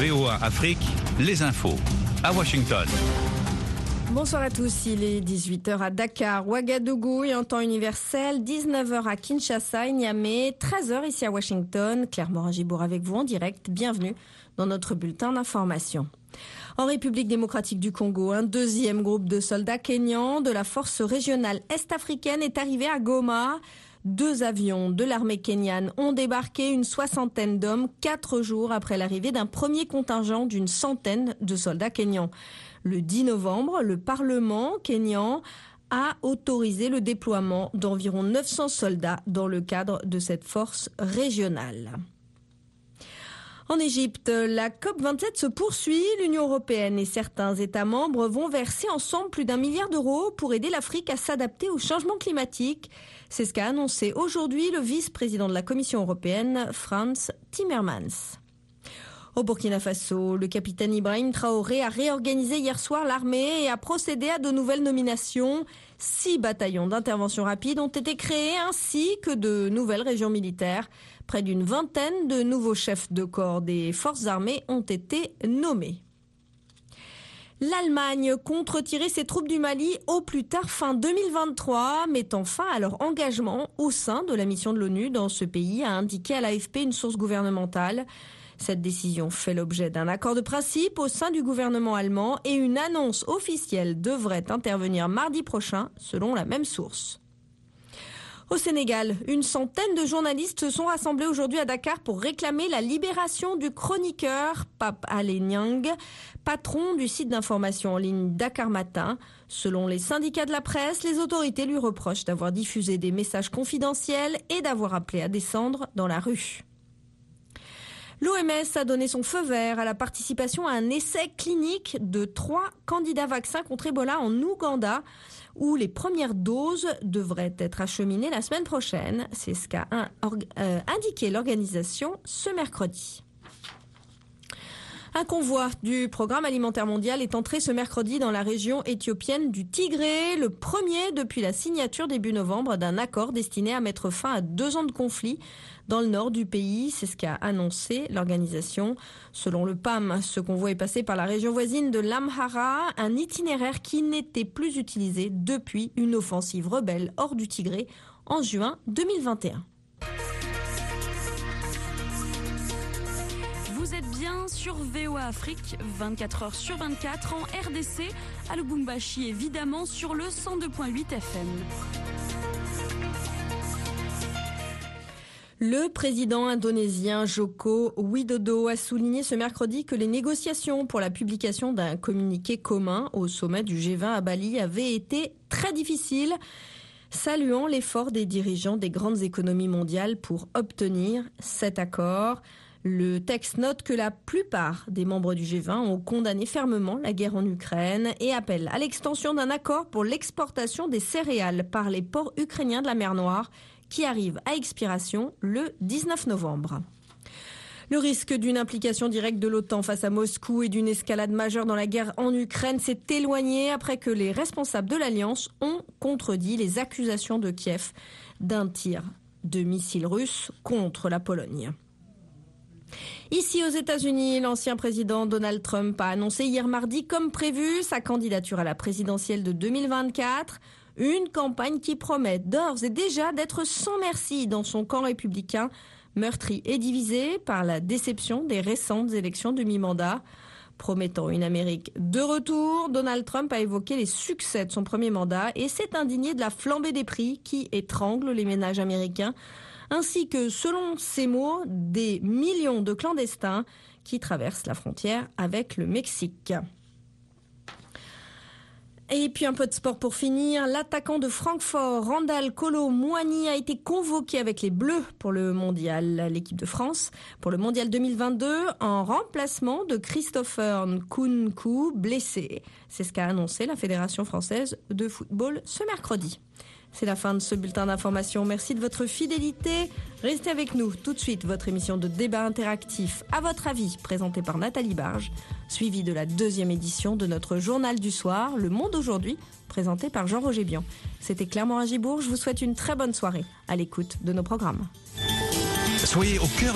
VOA Afrique, les infos. À Washington. Bonsoir à tous, il est 18h à Dakar, Ouagadougou et en temps universel, 19h à Kinshasa et Niamey, 13h ici à Washington. Claire Morin-Gibourg avec vous en direct, bienvenue dans notre bulletin d'information. En République démocratique du Congo, un deuxième groupe de soldats kényans de la force régionale est-africaine est arrivé à Goma. Deux avions de l'armée kenyane ont débarqué une soixantaine d'hommes quatre jours après l'arrivée d'un premier contingent d'une centaine de soldats kenyans. Le 10 novembre, le Parlement kényan a autorisé le déploiement d'environ 900 soldats dans le cadre de cette force régionale. En Égypte, la COP27 se poursuit. L'Union européenne et certains États membres vont verser ensemble plus d'un milliard d'euros pour aider l'Afrique à s'adapter au changement climatique. C'est ce qu'a annoncé aujourd'hui le vice-président de la Commission européenne, Franz Timmermans. Au Burkina Faso, le capitaine Ibrahim Traoré a réorganisé hier soir l'armée et a procédé à de nouvelles nominations. Six bataillons d'intervention rapide ont été créés ainsi que de nouvelles régions militaires. Près d'une vingtaine de nouveaux chefs de corps des forces armées ont été nommés. L'Allemagne compte retirer ses troupes du Mali au plus tard fin 2023, mettant fin à leur engagement au sein de la mission de l'ONU dans ce pays, a indiqué à l'AFP une source gouvernementale. Cette décision fait l'objet d'un accord de principe au sein du gouvernement allemand et une annonce officielle devrait intervenir mardi prochain, selon la même source. Au Sénégal, une centaine de journalistes se sont rassemblés aujourd'hui à Dakar pour réclamer la libération du chroniqueur Pape Alé Niang, patron du site d'information en ligne Dakar Matin. Selon les syndicats de la presse, les autorités lui reprochent d'avoir diffusé des messages confidentiels et d'avoir appelé à descendre dans la rue. L'OMS a donné son feu vert à la participation à un essai clinique de trois candidats vaccins contre Ebola en Ouganda où les premières doses devraient être acheminées la semaine prochaine. C'est ce qu'a euh, indiqué l'organisation ce mercredi. Un convoi du programme alimentaire mondial est entré ce mercredi dans la région éthiopienne du Tigré, le premier depuis la signature début novembre d'un accord destiné à mettre fin à deux ans de conflit dans le nord du pays. C'est ce qu'a annoncé l'organisation. Selon le PAM, ce convoi est passé par la région voisine de l'Amhara, un itinéraire qui n'était plus utilisé depuis une offensive rebelle hors du Tigré en juin 2021. Vous êtes bien sur VOA Afrique, 24 heures sur 24 en RDC, à Lubumbashi évidemment sur le 102.8 FM. Le président indonésien Joko Widodo a souligné ce mercredi que les négociations pour la publication d'un communiqué commun au sommet du G20 à Bali avaient été très difficiles, saluant l'effort des dirigeants des grandes économies mondiales pour obtenir cet accord. Le texte note que la plupart des membres du G20 ont condamné fermement la guerre en Ukraine et appelle à l'extension d'un accord pour l'exportation des céréales par les ports ukrainiens de la mer Noire qui arrive à expiration le 19 novembre. Le risque d'une implication directe de l'OTAN face à Moscou et d'une escalade majeure dans la guerre en Ukraine s'est éloigné après que les responsables de l'Alliance ont contredit les accusations de Kiev d'un tir de missiles russes contre la Pologne. Ici aux États-Unis, l'ancien président Donald Trump a annoncé hier mardi, comme prévu, sa candidature à la présidentielle de 2024. Une campagne qui promet d'ores et déjà d'être sans merci dans son camp républicain, meurtri et divisé par la déception des récentes élections de mi-mandat. Promettant une Amérique de retour, Donald Trump a évoqué les succès de son premier mandat et s'est indigné de la flambée des prix qui étrangle les ménages américains, ainsi que, selon ses mots, des millions de clandestins qui traversent la frontière avec le Mexique. Et puis un peu de sport pour finir. L'attaquant de Francfort, Randall Colo Moigny, a été convoqué avec les Bleus pour le mondial, l'équipe de France, pour le mondial 2022, en remplacement de Christopher Nkunku, blessé. C'est ce qu'a annoncé la Fédération française de football ce mercredi. C'est la fin de ce bulletin d'information. Merci de votre fidélité. Restez avec nous tout de suite. Votre émission de débat interactif, à votre avis, présentée par Nathalie Barge, suivie de la deuxième édition de notre journal du soir, Le Monde aujourd'hui, présenté par Jean-Roger Bian. C'était Clermont Agibourg. Je vous souhaite une très bonne soirée à l'écoute de nos programmes. Soyez au cœur